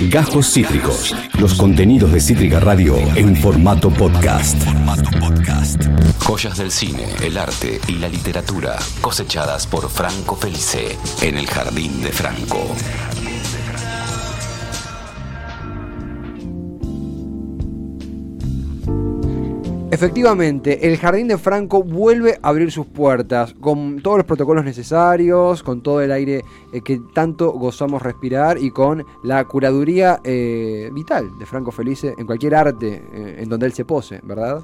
Gajos Cítricos. Los contenidos de Cítrica Radio en formato podcast. Joyas del cine, el arte y la literatura cosechadas por Franco Felice en el Jardín de Franco. Efectivamente, el Jardín de Franco vuelve a abrir sus puertas con todos los protocolos necesarios, con todo el aire eh, que tanto gozamos respirar y con la curaduría eh, vital de Franco Felice en cualquier arte eh, en donde él se pose, ¿verdad?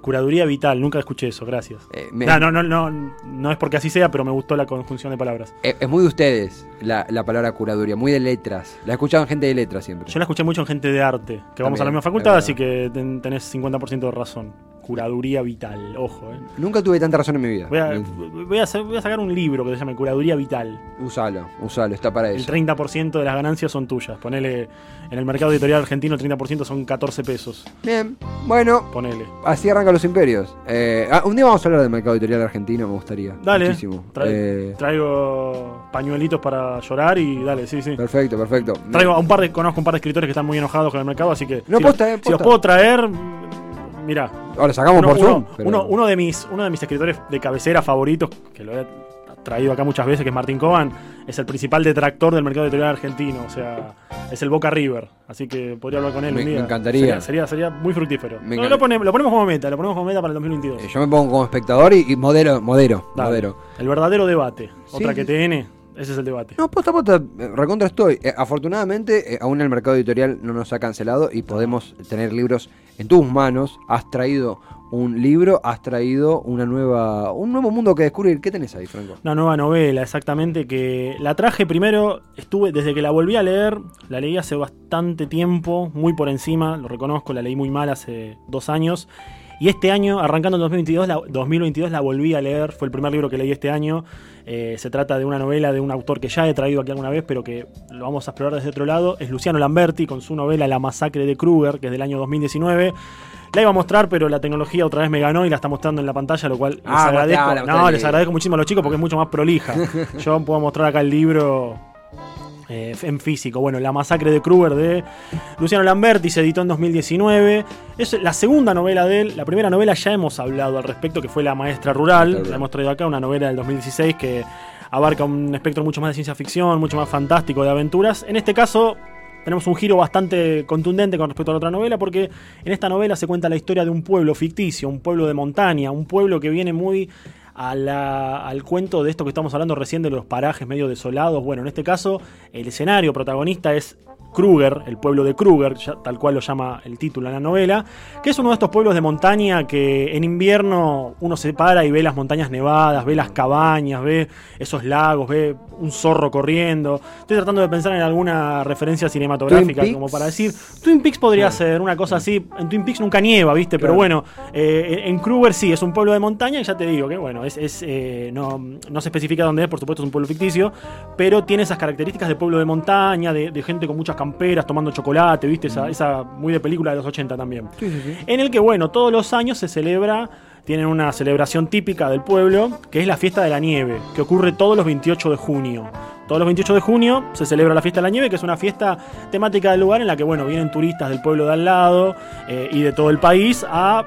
Curaduría vital, nunca escuché eso, gracias. Eh, me- No, no, no, no, no es porque así sea, pero me gustó la conjunción de palabras. Eh, es muy de ustedes la, la palabra curaduría, muy de letras. La escuchaban gente de letras siempre. Yo la escuché mucho en gente de arte, que vamos a la misma facultad, así que ten- tenés 50% de razón. Curaduría vital, ojo, eh. Nunca tuve tanta razón en mi vida. Voy a, voy, a hacer- voy a sacar un libro que se llame Curaduría Vital. Usalo, usalo, está para El eso. 30% de las ganancias son tuyas. Ponele en el mercado editorial argentino, el 30% son 14 pesos. Bien, bueno, Ponele. así arrancan los imperios. Eh, ah, un día vamos a hablar del mercado editorial argentino, me gustaría. Dale. Muchísimo. Tra- Eh, Traigo pañuelitos para llorar y dale, sí, sí. perfecto, perfecto. Traigo a un par de, conozco un par de escritores que están muy enojados con el mercado, así que No, si, posta, los, si los puedo traer, mira, Ahora sacamos uno, por uno- Zoom. pero- uno- uno de mis uno de mis escritores de cabecera favoritos, que lo he traído acá muchas veces, que es Martín Coban, es el principal detractor del mercado editorial argentino, o sea, es el Boca River, así que podría hablar con él Me- un día. me encantaría. Sería, sería, sería muy fructífero. Me No, encanta- lo, ponemos, lo ponemos como meta, lo ponemos como meta para el 2022. Eh, yo me pongo como espectador y, y modero, modero, Dale. modero. El verdadero debate. Sí, Otra sí, que TN, ese es el debate. No, posta, posta, eh, recontra estoy. Eh, afortunadamente, eh, aún el mercado editorial no nos ha cancelado y podemos tener libros en tus manos. Has traído un libro, has traído una nueva, un nuevo mundo que descubrir. ¿Qué tenés ahí, Franco? Una nueva novela, exactamente, que la traje primero, estuve, desde que la volví a leer, la leí hace bastante tiempo, muy por encima, lo reconozco, la leí muy mal hace dos años. Y este año, arrancando en 2022, la, 2022, la volví a leer, fue el primer libro que leí este año. Eh, se trata de una novela de un autor que ya he traído aquí alguna vez, pero que lo vamos a explorar desde otro lado. Es Luciano Lamberti con su novela La masacre de Kruger, que es del año 2019. La iba a mostrar, pero la tecnología otra vez me ganó y la está mostrando en la pantalla, lo cual les Ah, agradezco. no, les agradezco muchísimo a los chicos porque es mucho más prolija. Yo puedo mostrar acá el libro eh, en físico. Bueno, La masacre de Kruger de Luciano Lamberti se editó en 2019. Es la segunda novela de él. La primera novela ya hemos hablado al respecto, que fue La maestra rural. Rural. La hemos traído acá, una novela del 2016 que abarca un espectro mucho más de ciencia ficción, mucho más fantástico de aventuras. En este caso tenemos un giro bastante contundente con respecto a la otra novela, porque en esta novela se cuenta la historia de un pueblo ficticio, un pueblo de montaña, un pueblo que viene muy a la- al cuento de esto que estamos hablando recién de los parajes medio desolados. Bueno, en este caso, el escenario protagonista es Kruger, el pueblo de Kruger, tal cual lo llama el título en la novela, que es uno de estos pueblos de montaña que en invierno uno se para y ve las montañas nevadas, ve las cabañas, ve esos lagos, ve un zorro corriendo. Estoy tratando de pensar en alguna referencia cinematográfica como para decir, Twin Peaks podría ser una cosa así, en Twin Peaks nunca nieva, ¿viste? Pero bueno, eh, en Kruger sí, es un pueblo de montaña y ya te digo que bueno, es, es, eh, no, no se especifica dónde es, por supuesto es un pueblo ficticio, pero tiene esas características de pueblo de montaña, de, de gente con muchas camperas tomando chocolate, ¿viste? Esa, esa muy de película de los 80 también. En el que, bueno, todos los años se celebra, tienen una celebración típica del pueblo, que es la fiesta de la nieve, que ocurre todos los 28 de junio. Todos los 28 de junio se celebra la fiesta de la nieve, que es una fiesta temática del lugar en la que, bueno, vienen turistas del pueblo de al lado eh, y de todo el país a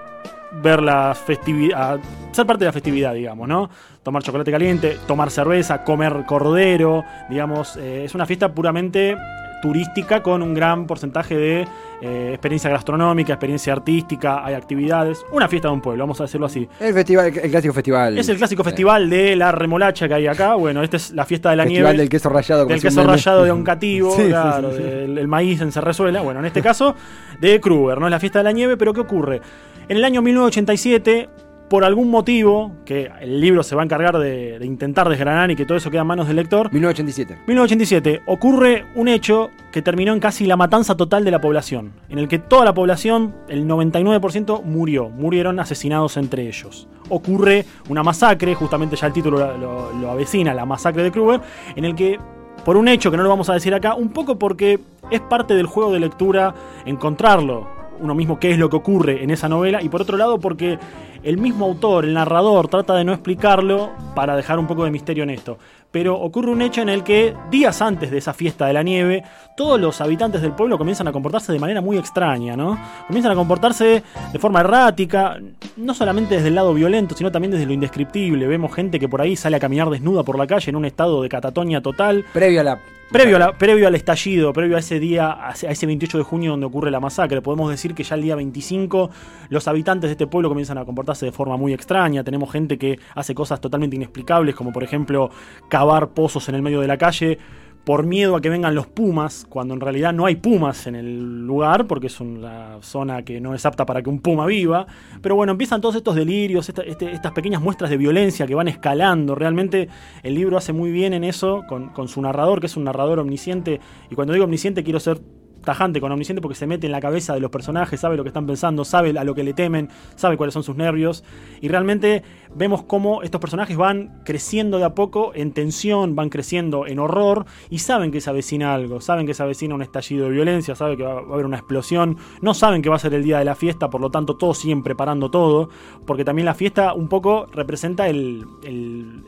ver la festividad, ser parte de la festividad, digamos, ¿no? Tomar chocolate caliente, tomar cerveza, comer cordero, digamos, eh, es una fiesta puramente turística con un gran porcentaje de eh, experiencia gastronómica, experiencia artística, hay actividades, una fiesta de un pueblo, vamos a decirlo así. El festival, el clásico festival. Es el clásico festival de la remolacha que hay acá, bueno, esta es la fiesta de la Festival nieve del queso rallado. del queso rallado de Oncativo, Sí, sí, claro, sí, sí. del el maíz en Cerrezuela, bueno, en este caso de Kruger, ¿no? Es la fiesta de la nieve, pero ¿qué ocurre? En el año 1987, por algún motivo, que el libro se va a encargar de, de intentar desgranar y que todo eso queda en manos del lector, 1987. 1987 ocurre un hecho que terminó en casi la matanza total de la población, en el que toda la población, el 99%, murió, murieron asesinados entre ellos. Ocurre una masacre, justamente ya el título lo, lo- lo avecina, la masacre de Kruger, en el que, por un hecho que no lo vamos a decir acá, un poco porque es parte del juego de lectura encontrarlo, uno mismo qué es lo que ocurre en esa novela, y por otro lado porque el mismo autor, el narrador, trata de no explicarlo para dejar un poco de misterio en esto. Pero ocurre un hecho en el que días antes de esa fiesta de la nieve, todos los habitantes del pueblo comienzan a comportarse de manera muy extraña, ¿no? Comienzan a comportarse de forma errática, no solamente desde el lado violento, sino también desde lo indescriptible. Vemos gente que por ahí sale a caminar desnuda por la calle en un estado de catatonia total. Previo a la Previo, previo al estallido, previo a ese día, a ese 28 de junio donde ocurre la masacre, podemos decir que ya el día 25 los habitantes de este pueblo comienzan a comportarse de forma muy extraña. Tenemos gente que hace cosas totalmente inexplicables, como por ejemplo cavar pozos en el medio de la calle por miedo a que vengan los pumas, cuando en realidad no hay pumas en el lugar, porque es una zona que no es apta para que un puma viva. Pero bueno, empiezan todos estos delirios, este, estas pequeñas muestras de violencia que van escalando. Realmente el libro hace muy bien en eso, con, con su narrador, que es un narrador omnisciente. Y cuando digo omnisciente quiero ser tajante con Omnisciente porque se mete en la cabeza de los personajes, sabe lo que están pensando, sabe a lo que le temen, sabe cuáles son sus nervios. Y realmente vemos cómo estos personajes van creciendo de a poco en tensión, van creciendo en horror y saben que se avecina algo, saben que se avecina un estallido de violencia, saben que va a haber una explosión, no saben que va a ser el día de la fiesta, por lo tanto todos siguen preparando todo, porque también la fiesta un poco representa el,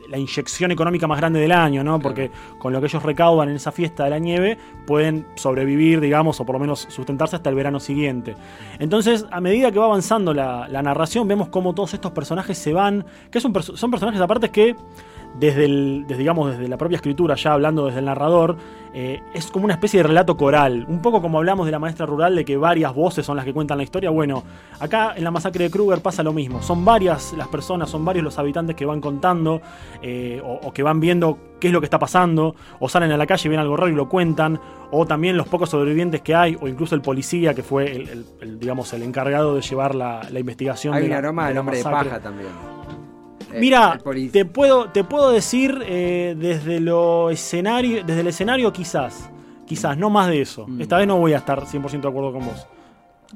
la inyección económica más grande del año, ¿no? Porque con lo que ellos recaudan en esa fiesta de la nieve pueden sobrevivir, digamos, o por lo menos sustentarse hasta el verano siguiente. Entonces, a medida que va avanzando la, narración, vemos cómo todos estos personajes se van, que son, son personajes aparte que desde, el, digamos, desde la propia escritura, ya hablando desde el narrador, eh, es como una especie de relato coral. Un poco como hablamos de la maestra rural, de que varias voces son las que cuentan la historia. Bueno, acá en la masacre de Kruger pasa lo mismo. Son varias las personas, son varios los habitantes que van contando eh, o, que van viendo qué es lo que está pasando, o salen a la calle y ven algo raro y lo cuentan, o también los pocos sobrevivientes que hay, o incluso el policía que fue el, digamos, el encargado de llevar la, investigación. Hay un aroma del hombre de paja también. Eh, Mira, te puedo, te puedo decir eh, desde lo escenario, desde el escenario quizás, quizás, no más de eso. Mm. Esta vez no voy a estar 100% de acuerdo con vos.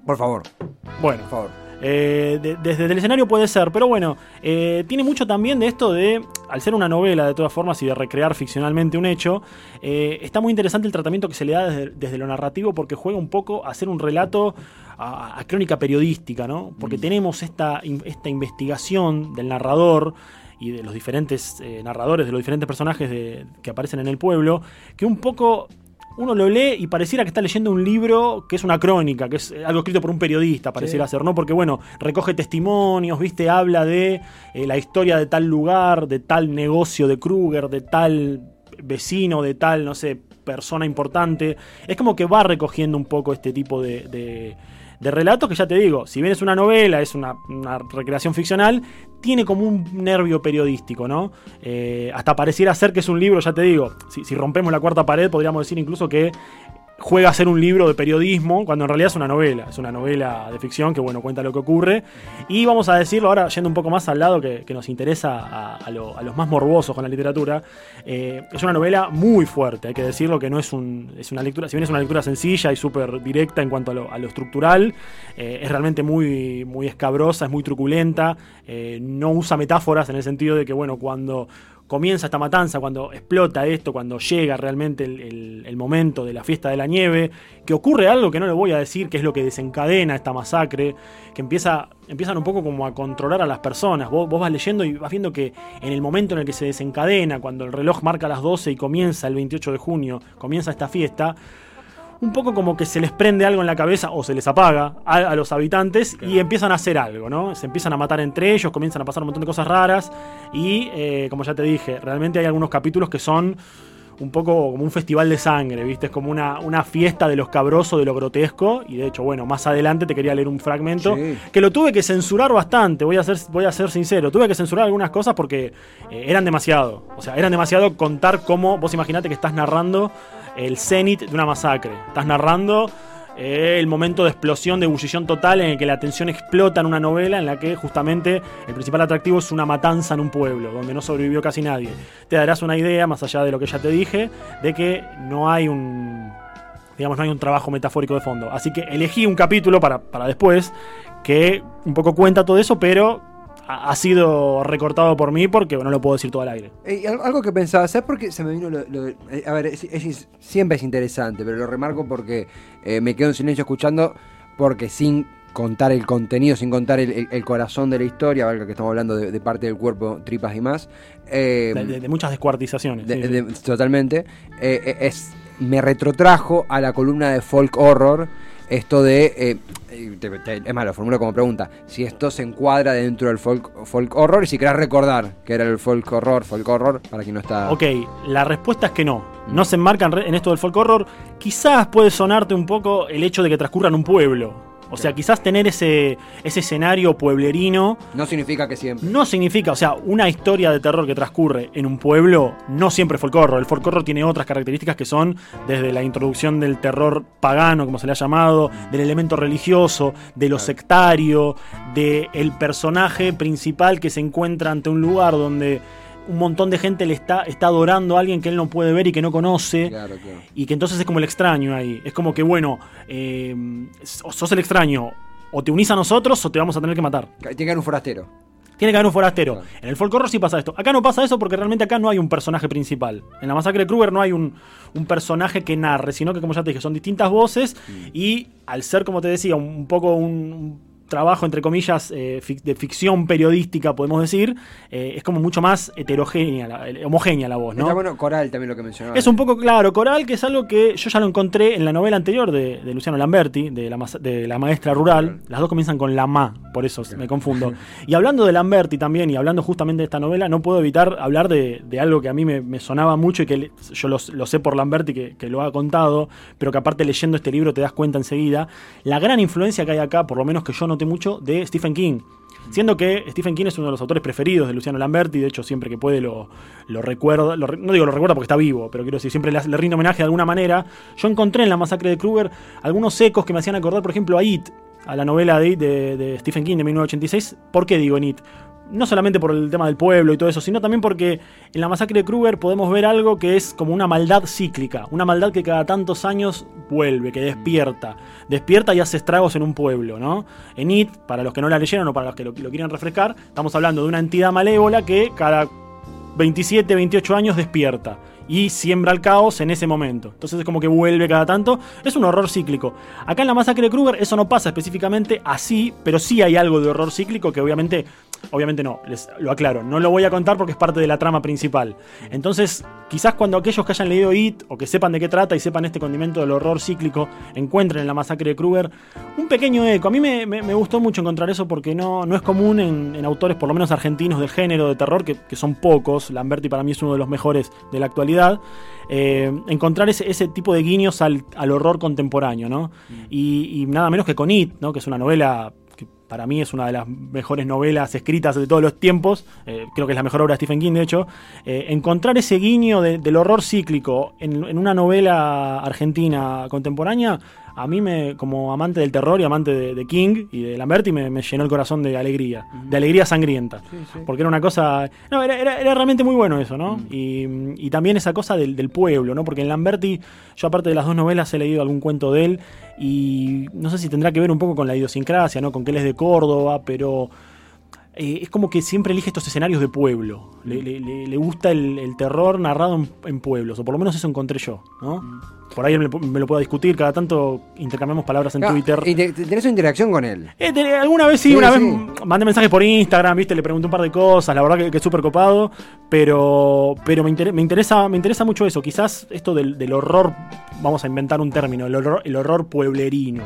Por favor. Bueno, por favor. Eh, desde el escenario puede ser, pero bueno, tiene mucho también de esto de, al ser una novela de todas formas y de recrear ficcionalmente un hecho, está muy interesante el tratamiento que se le da desde, desde, lo narrativo porque juega un poco a hacer un relato a, crónica periodística, ¿no? Porque mm. tenemos esta, esta investigación del narrador y de los diferentes eh, narradores, de los diferentes personajes que aparecen en el pueblo, que un poco uno lo lee y pareciera que está leyendo un libro que es una crónica, que es algo escrito por un periodista, pareciera ser, ¿no? Porque, bueno, recoge testimonios, ¿viste? Habla de eh, la historia de tal lugar, de tal negocio de Kruger, de tal vecino, de tal, no sé, persona importante. Es como que va recogiendo un poco este tipo de de relatos que ya te digo, si bien es una novela, es una, recreación ficcional, tiene como un nervio periodístico, ¿no? Eh, hasta pareciera ser que es un libro, ya te digo, si, si rompemos la cuarta pared, podríamos decir incluso que juega a ser un libro de periodismo, cuando en realidad es una novela, es una novela de ficción que, bueno, cuenta lo que ocurre. Y vamos a decirlo ahora, yendo un poco más al lado que, nos interesa a, los más morbosos con la literatura, eh, es una novela muy fuerte, hay que decirlo que no es, un, es una lectura, si bien es una lectura sencilla y súper directa en cuanto a lo, estructural, eh, es realmente muy, muy escabrosa, es muy truculenta, eh, no usa metáforas en el sentido de que, bueno, cuando comienza esta matanza, cuando explota esto, cuando llega realmente el, momento de la fiesta de la nieve, que ocurre algo que no le voy a decir, que es lo que desencadena esta masacre, que empieza, empiezan un poco como a controlar a las personas. Vos, vos vas leyendo y vas viendo que en el momento en el que se desencadena, cuando el reloj marca las 12 y comienza el 28 de junio, comienza esta fiesta, un poco como que se les prende algo en la cabeza o se les apaga a, los habitantes y empiezan a hacer algo, ¿no? Se empiezan a matar entre ellos, comienzan a pasar un montón de cosas raras y, eh, como ya te dije, realmente hay algunos capítulos que son un poco como un festival de sangre, ¿viste? Es como una, una fiesta de lo escabroso, de lo grotesco. Y de hecho, bueno, más adelante te quería leer un fragmento que lo tuve que censurar bastante, voy a ser, voy a ser sincero. Tuve que censurar algunas cosas porque eh, eran demasiado. O sea, eran demasiado contar cómo, vos imaginate que estás narrando el cenit de una masacre. Estás narrando eh, el momento de explosión, de ebullición total en el que la atención explota en una novela en la que justamente el principal atractivo es una matanza en un pueblo, donde no sobrevivió casi nadie. Te darás una idea, más allá de lo que ya te dije, de que no hay un. digamos, no hay un trabajo metafórico de fondo. Así que elegí un capítulo para, para después que un poco cuenta todo eso, pero ha sido recortado por mí porque no lo puedo decir todo al aire. algo que pensaba, ¿sabes por qué se me vino lo, eh, a ver, siempre es interesante, pero lo remarco porque eh, me quedo en silencio escuchando, porque sin contar el contenido, sin contar el, el- el corazón de la historia, valga que estamos hablando de, de parte del cuerpo, tripas y más. eh, De, de- de muchas descuartizaciones. sí, sí. totalmente. Eh, eh, es, me retrotrajo a la columna de folk horror. Esto de. eh, eh, te- te- es más, lo formulo como pregunta. Si esto se encuadra dentro del folk, folk horror y si querés recordar que era el folk horror, folk horror, para quien no está. Ok, la respuesta es que no. No se enmarca en, re- en esto del folk horror. Quizás puede sonarte un poco el hecho de que transcurra en un pueblo. O sea, quizás tener ese, ese escenario pueblerino No significa que siempre. no significa, o sea, una historia de terror que transcurre en un pueblo no siempre es folk horror. El folk horror tiene otras características que son desde la introducción del terror pagano, como se le ha llamado, del elemento religioso, de lo sectario, del el personaje principal que se encuentra ante un lugar donde un montón de gente le está, está adorando a alguien que él no puede ver y que no conoce. Claro, claro. Y que entonces es como el extraño ahí. Es como que, bueno, eh, sos el extraño, o te unís a nosotros o te vamos a tener que matar. Tiene que haber un forastero. Tiene que haber un forastero. Claro. En el folk horror sí pasa esto. Acá no pasa eso porque realmente acá no hay un personaje principal. En la masacre de Kruger no hay un, un personaje que narre, sino que, como ya te dije, son distintas voces y al ser, como te decía, un, un poco un trabajo, entre comillas, eh, de ficción periodística, podemos decir, eh, es como mucho más heterogénea, la- homogénea la voz, ¿no? Está bueno coral también lo que mencionaba. Es un poco claro, coral, que es algo que yo ya lo encontré en la novela anterior de, de Luciano Lamberti, de la, de la maestra rural. Las dos comienzan con la ma, por eso me confundo. Y hablando de Lamberti también, y hablando justamente de esta novela, no puedo evitar hablar de, de algo que a mí me, me sonaba mucho y que yo lo, lo sé por Lamberti, que, que lo ha contado, pero que aparte leyendo este libro te das cuenta enseguida. La gran influencia que hay acá, por lo menos que yo mucho, de Stephen King. Siendo que Stephen King es uno de los autores preferidos de Luciano Lamberti, de hecho siempre que puede lo, lo recuerda, no digo lo recuerda porque está vivo, pero quiero decir, siempre le, le rinde homenaje de alguna manera. Yo encontré en la masacre de Kruger algunos ecos que me hacían acordar, por ejemplo, a It, a la novela de, de, de Stephen King de 1986. ¿Por qué digo en It? No solamente por el tema del pueblo y todo eso, sino también porque en la masacre de Kruger podemos ver algo que es como una maldad cíclica, una maldad que cada tantos años vuelve, que despierta, despierta y hace estragos en un pueblo, ¿no? En It, para los que no la leyeron o para los que lo, lo quieren refrescar, estamos hablando de una entidad malévola que cada 27, 28 años despierta y siembra el caos en ese momento. Entonces es como que vuelve cada tanto. Es un horror cíclico. Acá en la masacre de Kruger eso no pasa específicamente así, pero sí hay algo de horror cíclico que obviamente, obviamente no, les lo aclaro, no lo voy a contar porque es parte de la trama principal. Entonces, quizás cuando aquellos que hayan leído It o que sepan de qué trata y sepan este condimento del horror cíclico, encuentren en la masacre de Kruger un pequeño eco. A mí me, me- me gustó mucho encontrar eso porque no, no es común en, en autores, por lo menos argentinos, del género de terror, que, que son pocos. Lamberti para mí es uno de los mejores de la actualidad. eh, encontrar ese, ese tipo de guiños al, al horror contemporáneo, ¿no? Y, y nada menos que con It, ¿no? Que es una novela para mí es una de las mejores novelas escritas de todos los tiempos, eh, creo que es la mejor obra de Stephen King, de hecho, eh, encontrar ese guiño de- del horror cíclico en, en una novela argentina contemporánea, a mí me, como amante del terror y amante de, de King y de Lamberti, me, me llenó el corazón de alegría, de alegría sangrienta, porque era una cosa, no, era, era- era realmente muy bueno eso, ¿no? Y, y también esa cosa del, del pueblo, ¿no? Porque en Lamberti, yo aparte de las dos novelas he leído algún cuento de él y no sé si tendrá que ver un poco con la idiosincrasia, ¿no? Con que él es de Córdoba, pero eh, es como que siempre elige estos escenarios de pueblo. Le, le- le- gusta el, terror narrado en, en pueblos, o por lo menos eso encontré yo, ¿no? Por ahí me, me lo puedo discutir, cada tanto intercambiamos palabras en Ah, Twitter. Y te- te- tenés una interacción con él. Eh, te- alguna vez sí, Sí, una sí. vez mandé mensajes por Instagram, viste, le pregunté un par de cosas, la verdad que, que es súper copado, pero, pero me, inter- me interesa, me interesa mucho eso, quizás esto del, del horror, vamos a inventar un término, el horror, el horror pueblerino,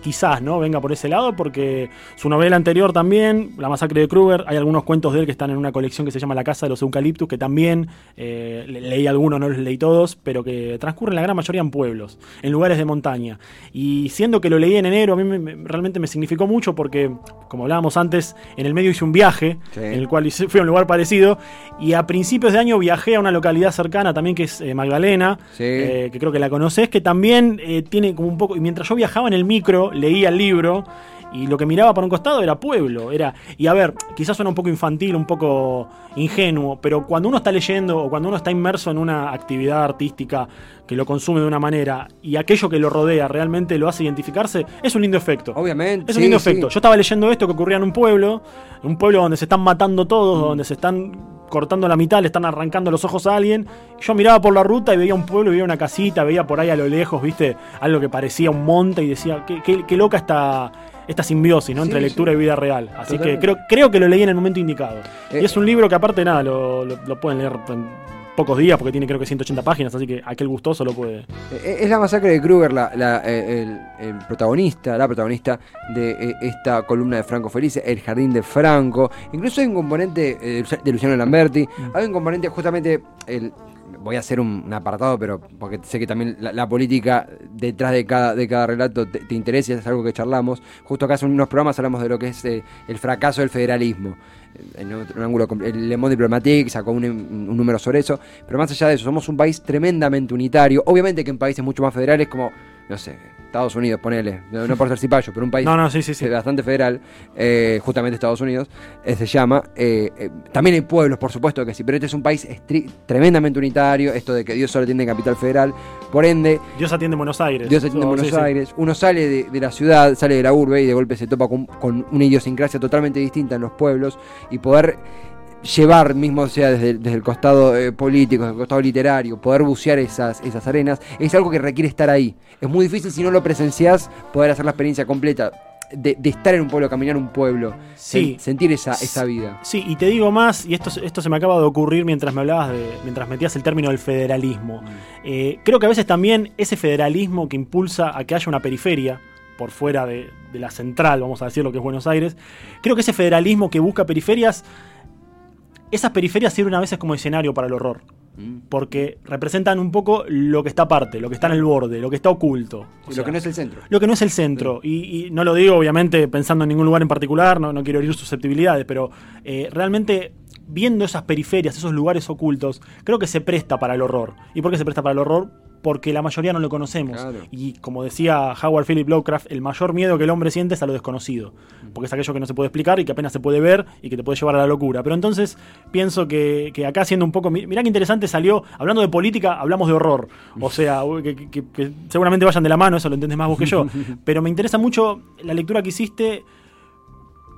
quizás, ¿no? Venga por ese lado, porque su novela anterior también, La masacre de Kruger, hay algunos cuentos de él que están en una colección que se llama La Casa de los Eucaliptus, que también eh, le- leí algunos, no los leí todos, pero que transcurren la gran mayoría en pueblos, en lugares de montaña. Y siendo que lo leí en enero, a mí me- me- realmente me significó mucho porque, como hablábamos antes, en el medio hice un viaje, Sí. en el cual fui a un lugar parecido, y a principios de año viajé a una localidad cercana también que es eh, Magdalena, Sí. eh, que creo que la conoces, que también eh, tiene como un poco, y mientras yo viajaba en el micro, leía el libro, y lo que miraba por un costado era pueblo, era, y a ver, quizás suena un poco infantil, un poco ingenuo, pero cuando uno está leyendo o cuando uno está inmerso en una actividad artística que lo consume de una manera y aquello que lo rodea realmente lo hace identificarse, es un lindo efecto. Obviamente. Es un sí, lindo sí. efecto. Yo estaba leyendo esto que ocurría en un pueblo, en un pueblo donde se están matando todos, Mm. donde se están cortando la mitad, le están arrancando los ojos a alguien. Yo miraba por la ruta y veía un pueblo, veía una casita, veía por ahí a lo lejos, viste, algo que parecía un monte y decía, qué, qué- qué loca esta, esta simbiosis ¿no? entre lectura sí. y vida real. Así Totalmente. que creo, creo que lo leí en el momento indicado. Eh, y es un libro que aparte nada, lo, lo- lo pueden leer en pocos días porque tiene creo que 180 páginas, así que aquel gustoso lo puede. Eh, Es la masacre de Kruger, la, la, eh, el, el protagonista, la protagonista de eh, esta columna de Franco Felice, El Jardín de Franco. Incluso hay un componente eh, de Luciano Lamberti, hay un componente justamente, el, voy a hacer un, apartado, pero porque sé que también la, política detrás de cada, de cada relato te, te interesa, es algo que charlamos. Justo acá hace unos programas hablamos de lo que es eh, el fracaso del federalismo. En otro- un ángulo, el Le Monde Diplomatique sacó un, un número sobre eso, pero más allá de eso, somos un país tremendamente unitario. Obviamente que en países mucho más federales como, no sé, Estados Unidos, ponele, no, no por ser cipayo, pero un país No, no, sí, sí, sí. bastante federal, eh, justamente Estados Unidos, eh, se llama. eh, también hay pueblos, por supuesto que sí, pero este es un país tremendamente unitario, esto de que Dios solo tiene capital federal, por ende, Dios atiende en Buenos Aires. Dios atiende en Oh, Buenos sí, sí. Aires, uno sale de, de la ciudad, sale de la urbe y de golpe se topa con, con una idiosincrasia totalmente distinta en los pueblos y poder llevar, mismo sea desde, desde el costado eh, político, desde el costado literario, poder bucear esas, esas arenas, es algo que requiere estar ahí. Es muy difícil si no lo presenciás poder hacer la experiencia completa. De, de estar en un pueblo, caminar un pueblo, Sí. sen- sentir esa, esa vida. Sí, y te digo más, y esto, esto se me acaba de ocurrir mientras me hablabas de, mientras metías el término del federalismo. Eh, creo que a veces también ese federalismo que impulsa a que haya una periferia, por fuera de, de la central, vamos a decir lo que es Buenos Aires, creo que ese federalismo que busca periferias, esas periferias sirven a veces como escenario para el horror. Porque representan un poco lo que está aparte, lo que está en el borde, lo que está oculto. O lo sea, que no es el centro. lo que no es el centro. Y, y no lo digo, obviamente, pensando en ningún lugar en particular, no, no quiero herir susceptibilidades, pero eh, realmente viendo esas periferias, esos lugares ocultos, creo que se presta para el horror. ¿Y por qué se presta para el horror? Porque la mayoría no lo conocemos. Claro. Y como decía Howard Philip Lovecraft, el mayor miedo que el hombre siente es a lo desconocido. Porque es aquello que no se puede explicar y que apenas se puede ver y que te puede llevar a la locura. Pero entonces pienso que, que acá siendo un poco... mi- Mirá qué interesante salió, hablando de política, hablamos de horror. O sea, que, que- que- que seguramente vayan de la mano, eso lo entendés más vos que yo. Pero me interesa mucho la lectura que hiciste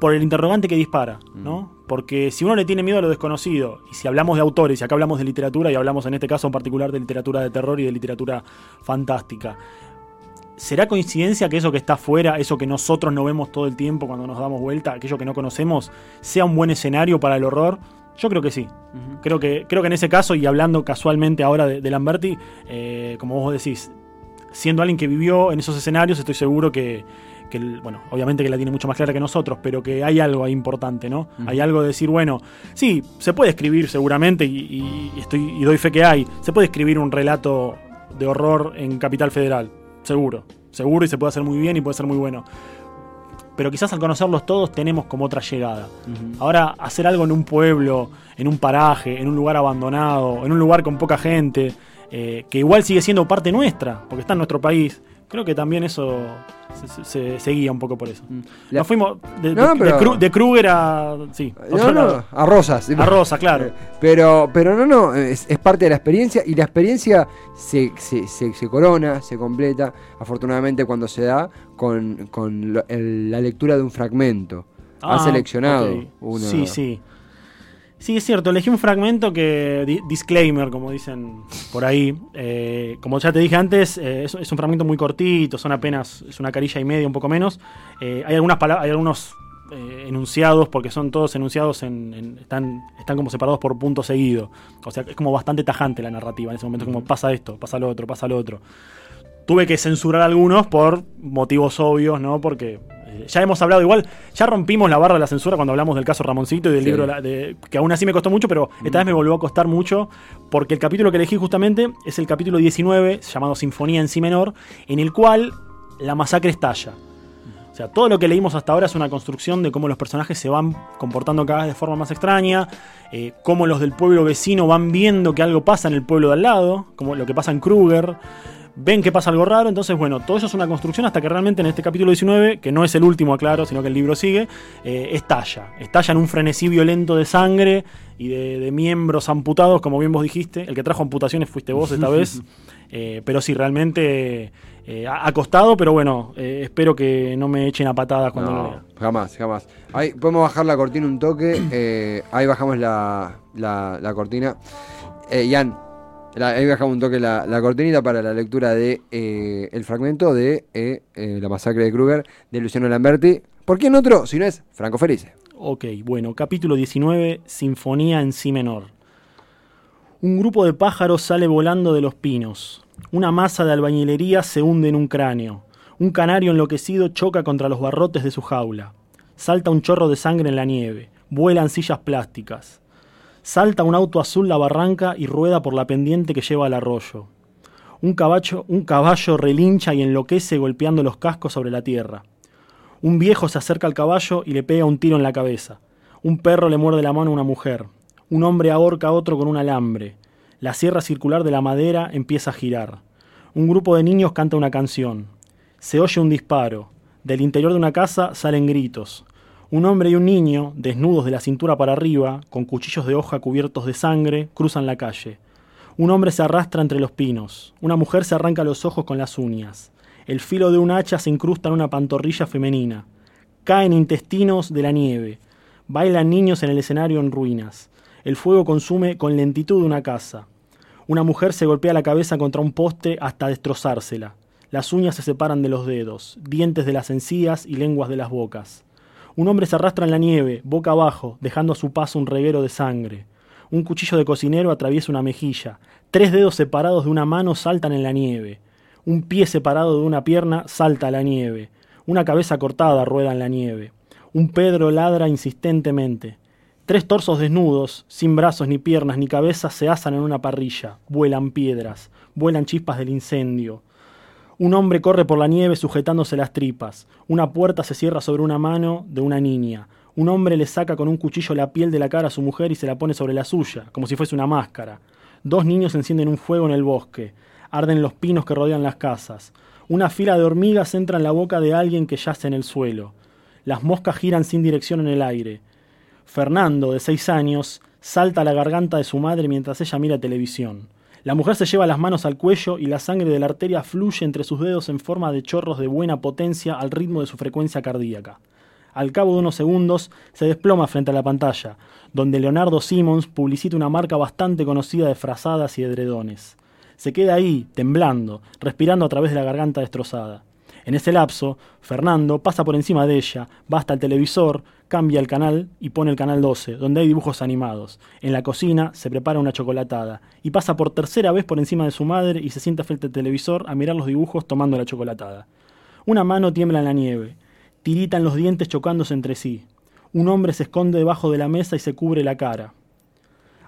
por el interrogante que dispara, ¿no? Porque si uno le tiene miedo a lo desconocido, y si hablamos de autores, y acá hablamos de literatura, y hablamos en este caso en particular de literatura de terror y de literatura fantástica, ¿será coincidencia que eso que está afuera, eso que nosotros no vemos todo el tiempo cuando nos damos vuelta, aquello que no conocemos, sea un buen escenario para el horror? Yo creo que sí. Creo que, creo que en ese caso, y hablando casualmente ahora de, de Lamberti, eh, como vos decís, siendo alguien que vivió en esos escenarios, estoy seguro que, que bueno, obviamente que la tiene mucho más clara que nosotros, pero que hay algo ahí importante, ¿no? Hay algo de decir, bueno, sí, se puede escribir seguramente, y, y estoy, y doy fe que hay, se puede escribir un relato de horror en Capital Federal, seguro, seguro, y se puede hacer muy bien y puede ser muy bueno. Pero quizás al conocerlos todos tenemos como otra llegada. Ahora, hacer algo en un pueblo, en un paraje, en un lugar abandonado, en un lugar con poca gente, eh, que igual sigue siendo parte nuestra, porque está en nuestro país, creo que también eso se, se- se guía un poco por eso. La- Nos fuimos de, No, de- pero- de Kru- de Kruger a. Sí, No, no, a Rosas. A Rosa, claro. Pero, pero no, no, es, es parte de la experiencia y la experiencia se, se, se- se corona, se completa, afortunadamente cuando se da con, con lo- el- la lectura de un fragmento. ha Ah, seleccionado uno. Sí, sí. Sí, es cierto, elegí un fragmento que, di- disclaimer, como dicen por ahí, eh, como ya te dije antes, eh, es, es un fragmento muy cortito, son apenas, es una carilla y media, un poco menos. Eh, hay algunas pala- hay algunos enunciados, porque son todos enunciados, en, en- están, están como separados por punto seguido. O sea, es como bastante tajante la narrativa en ese momento, como pasa esto, pasa lo otro, pasa lo otro. Tuve que censurar algunos por motivos obvios, ¿no? Porque ya hemos hablado, igual, ya rompimos la barra de la censura cuando hablamos del caso Ramoncito y del Sí. libro, de- que aún así me costó mucho, pero esta vez me volvió a costar mucho, porque el capítulo que elegí justamente es el capítulo 19, llamado Sinfonía en Si menor, en el cual la masacre estalla. O sea, todo lo que leímos hasta ahora es una construcción de cómo los personajes se van comportando cada vez de forma más extraña, eh, cómo los del pueblo vecino van viendo que algo pasa en el pueblo de al lado, como lo que pasa en Kruger, ven que pasa algo raro, entonces bueno, todo eso es una construcción hasta que realmente en este capítulo 19, que no es el último, aclaro, sino que el libro sigue, eh, estalla. Estalla en un frenesí violento de sangre y de, de miembros amputados, como bien vos dijiste. El que trajo amputaciones fuiste vos esta vez. Eh, pero sí, realmente eh, ha costado, pero bueno, espero que no me echen a patadas cuando lo No, lea. jamás, jamás. Ahí podemos bajar la cortina un toque. ahí bajamos la, la, la cortina. Ian, la- bajamos un toque la, la cortinita para la lectura de eh, el fragmento de eh, eh, La masacre de Kruger de Luciano Lamberti. ¿Por quién otro? Si no es Franco Felice. Ok, bueno, capítulo 19, Sinfonía en Si menor. Un grupo de pájaros sale volando de los pinos. Una masa de albañilería se hunde en un cráneo. Un canario enloquecido choca contra los barrotes de su jaula. Salta un chorro de sangre en la nieve. Vuelan sillas plásticas. Salta un auto azul la barranca y rueda por la pendiente que lleva al arroyo. Un caballo, un caballo relincha y enloquece golpeando los cascos sobre la tierra. Un viejo se acerca al caballo y le pega un tiro en la cabeza. Un perro le muerde la mano a una mujer. Un hombre ahorca a otro con un alambre. La sierra circular de la madera empieza a girar. Un grupo de niños canta una canción. Se oye un disparo. Del interior de una casa salen gritos. Un hombre y un niño, desnudos de la cintura para arriba, con cuchillos de hoja cubiertos de sangre, cruzan la calle. Un hombre se arrastra entre los pinos. Una mujer se arranca los ojos con las uñas. El filo de un hacha se incrusta en una pantorrilla femenina. Caen intestinos de la nieve. Bailan niños en el escenario en ruinas. El fuego consume con lentitud una casa. Una mujer se golpea la cabeza contra un poste hasta destrozársela. Las uñas se separan de los dedos, dientes de las encías y lenguas de las bocas. Un hombre se arrastra en la nieve, boca abajo, dejando a su paso un reguero de sangre. Un cuchillo de cocinero atraviesa una mejilla. Tres dedos separados de una mano saltan en la nieve. Un pie separado de una pierna salta a la nieve. Una cabeza cortada rueda en la nieve. Un Pedro ladra insistentemente. Tres torsos desnudos, sin brazos ni piernas ni cabezas, se asan en una parrilla. Vuelan piedras, vuelan chispas del incendio. Un hombre corre por la nieve sujetándose las tripas. Una puerta se cierra sobre una mano de una niña. Un hombre le saca con un cuchillo la piel de la cara a su mujer y se la pone sobre la suya, como si fuese una máscara. Dos niños encienden un fuego en el bosque. Arden los pinos que rodean las casas. Una fila de hormigas entra en la boca de alguien que yace en el suelo. Las moscas giran sin dirección en el aire. Fernando, de seis años, salta a la garganta de su madre mientras ella mira televisión. La mujer se lleva las manos al cuello y la sangre de la arteria fluye entre sus dedos en forma de chorros de buena potencia al ritmo de su frecuencia cardíaca. Al cabo de unos segundos, se desploma frente a la pantalla, donde Leonardo Simmons publicita una marca bastante conocida de frazadas y edredones. Se queda ahí, temblando, respirando a través de la garganta destrozada. En ese lapso, Fernando pasa por encima de ella, va hasta el televisor, cambia el canal y pone el canal 12, donde hay dibujos animados. En la cocina se prepara una chocolatada y pasa por tercera vez por encima de su madre y se sienta frente al televisor a mirar los dibujos tomando la chocolatada. Una mano tiembla en la nieve, tiritan los dientes chocándose entre sí. Un hombre se esconde debajo de la mesa y se cubre la cara.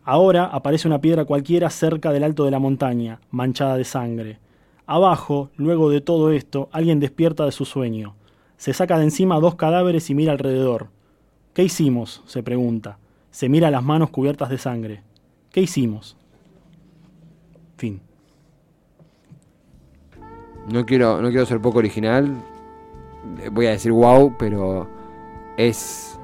Ahora aparece una piedra cualquiera cerca del alto de la montaña, manchada de sangre. Abajo, luego de todo esto, alguien despierta de su sueño. Se saca de encima dos cadáveres y mira alrededor. ¿Qué hicimos? se pregunta. Se mira las manos cubiertas de sangre. ¿Qué hicimos? Fin. No quiero, no quiero ser poco original. Voy a decir wow, pero es.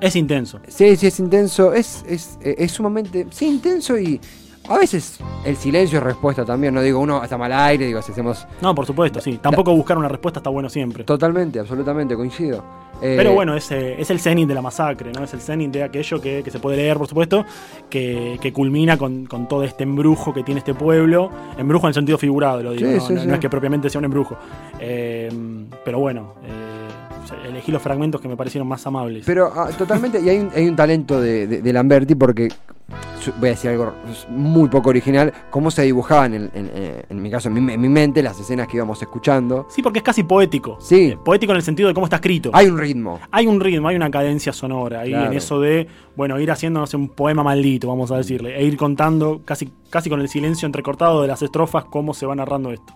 Es intenso. Sí, sí, es intenso. Es, es, es sumamente. Sí, intenso y. A veces el silencio es respuesta también, no digo uno está mal aire, digo, si hacemos. No, por supuesto, sí. Tampoco buscar una respuesta está bueno siempre. Totalmente, absolutamente, coincido. Eh, Pero bueno, es, eh, es el cenit de la masacre, ¿no? Es el cenit de aquello que, que se puede leer, por supuesto, que, que culmina con, con todo este embrujo que tiene este pueblo. Embrujo en el sentido figurado, lo digo, Sí, ¿no? sí, No- sí. no es que propiamente sea un embrujo. Eh, pero bueno, eh, elegí los fragmentos que me parecieron más amables. Pero ah, totalmente, y hay un, hay un talento de, de- de Lamberti porque, voy a decir algo muy poco original, cómo se dibujaban, en, en- eh, en mi caso, en mi, en mi mente, las escenas que íbamos escuchando. Sí, porque es casi poético. Sí. Eh, poético en el sentido de cómo está escrito. Hay un ritmo. Hay un ritmo, hay una cadencia sonora ahí Claro. en eso de, bueno, ir haciendo, no sé, un poema maldito, vamos a decirle, e ir contando casi, casi con el silencio entrecortado de las estrofas cómo se va narrando esto.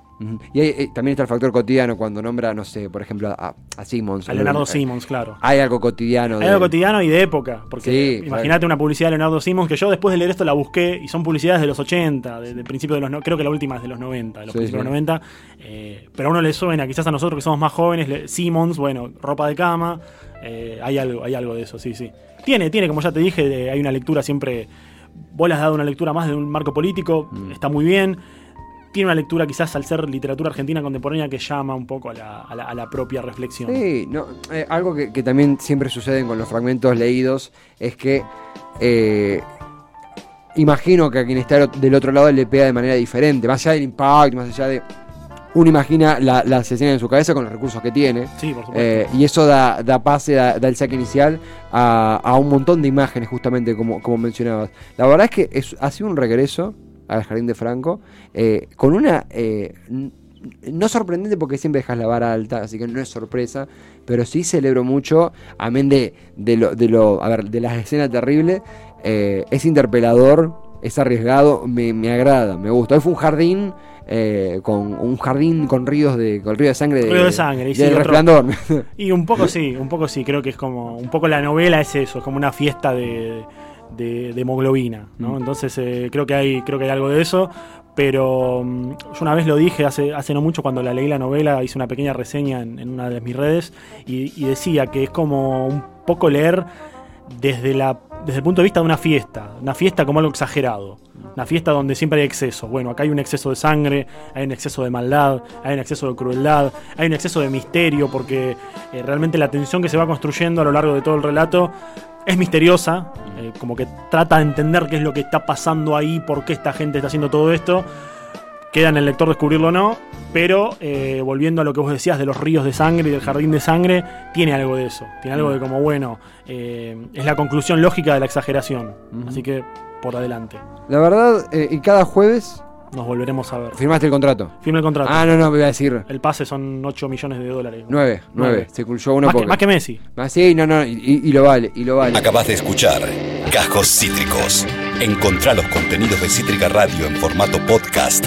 Y hay- eh, también está el factor cotidiano cuando nombra, no sé, por ejemplo, a, a Simmons. A Leonardo Simmons, claro. Hay algo cotidiano. Hay de- algo cotidiano y de época, porque Sí, imagínate una publicidad de Leonardo Simmons que yo después de leer esto la busqué y son publicidades de los 80, de, de principios de los no- creo que la última es de los 90, de los Sí, principios de sí. los 90, eh, pero a uno le suena, quizás a nosotros que somos más jóvenes, le- Simmons, bueno, ropa de cama, eh, hay algo, hay algo de eso, sí, sí. Tiene, tiene, como ya te dije, de- hay una lectura siempre, vos le has dado una lectura más de un marco político, Mm. está muy bien. Tiene una lectura quizás al ser literatura argentina contemporánea que llama un poco a la, a la- a la propia reflexión. Sí, no, eh, algo que, que también siempre sucede con los fragmentos leídos es que eh, imagino que a quien está del otro lado le pega de manera diferente, más allá del impacto, más allá de uno imagina la, las escenas en su cabeza con los recursos que tiene. Sí, por supuesto. Eh, y eso da, da pase, da, da el saque inicial a, a un montón de imágenes, justamente como, como mencionabas. La verdad es que es, ha sido un regreso al Jardín de Franco eh, con una... eh, no sorprendente porque siempre dejas la vara alta, así que no es sorpresa, pero sí celebro mucho, amén de, de, lo, de, lo, a ver, de las escenas terribles, eh, es interpelador, es arriesgado, me, me agrada, me gusta. Hoy fue un jardín eh, con un jardín con ríos de con río de sangre Río de sangre, y sí, resplandor. Y un poco sí, un poco sí, creo que es como, un poco la novela es eso, es como una fiesta de, de, de hemoglobina, ¿no? Entonces eh, creo que hay, creo que hay algo de eso, pero mm, yo una vez lo dije hace, hace no mucho cuando la leí la novela, hice una pequeña reseña en, en una de mis redes y, y decía que es como un poco leer desde, la, desde el punto de vista de una fiesta, una fiesta como algo exagerado, una fiesta donde siempre hay exceso. Bueno, acá hay un exceso de sangre, hay un exceso de maldad, hay un exceso de crueldad, hay un exceso de misterio, porque eh, realmente la tensión que se va construyendo a lo largo de todo el relato es misteriosa, eh, como que trata de entender qué es lo que está pasando ahí, por qué esta gente está haciendo todo esto. Queda en el lector descubrirlo o no, pero eh, volviendo a lo que vos decías de los ríos de sangre y del jardín de sangre, tiene algo de eso. Tiene algo de como, bueno, eh, es la conclusión lógica de la exageración. Así que, por adelante, La verdad, eh, y cada jueves nos volveremos a ver. firmaste el contrato. Firme el contrato. Ah, no, no, me iba a decir El pase son 8 millones de dólares. nueve, nueve. Nueve. Se cruzó uno Más que, porque- más que Messi. Ah, sí, no, no, y, y- y lo vale, y lo vale. Acabas de escuchar Cajos Cítricos. Encontrá los contenidos de Cítrica Radio en formato podcast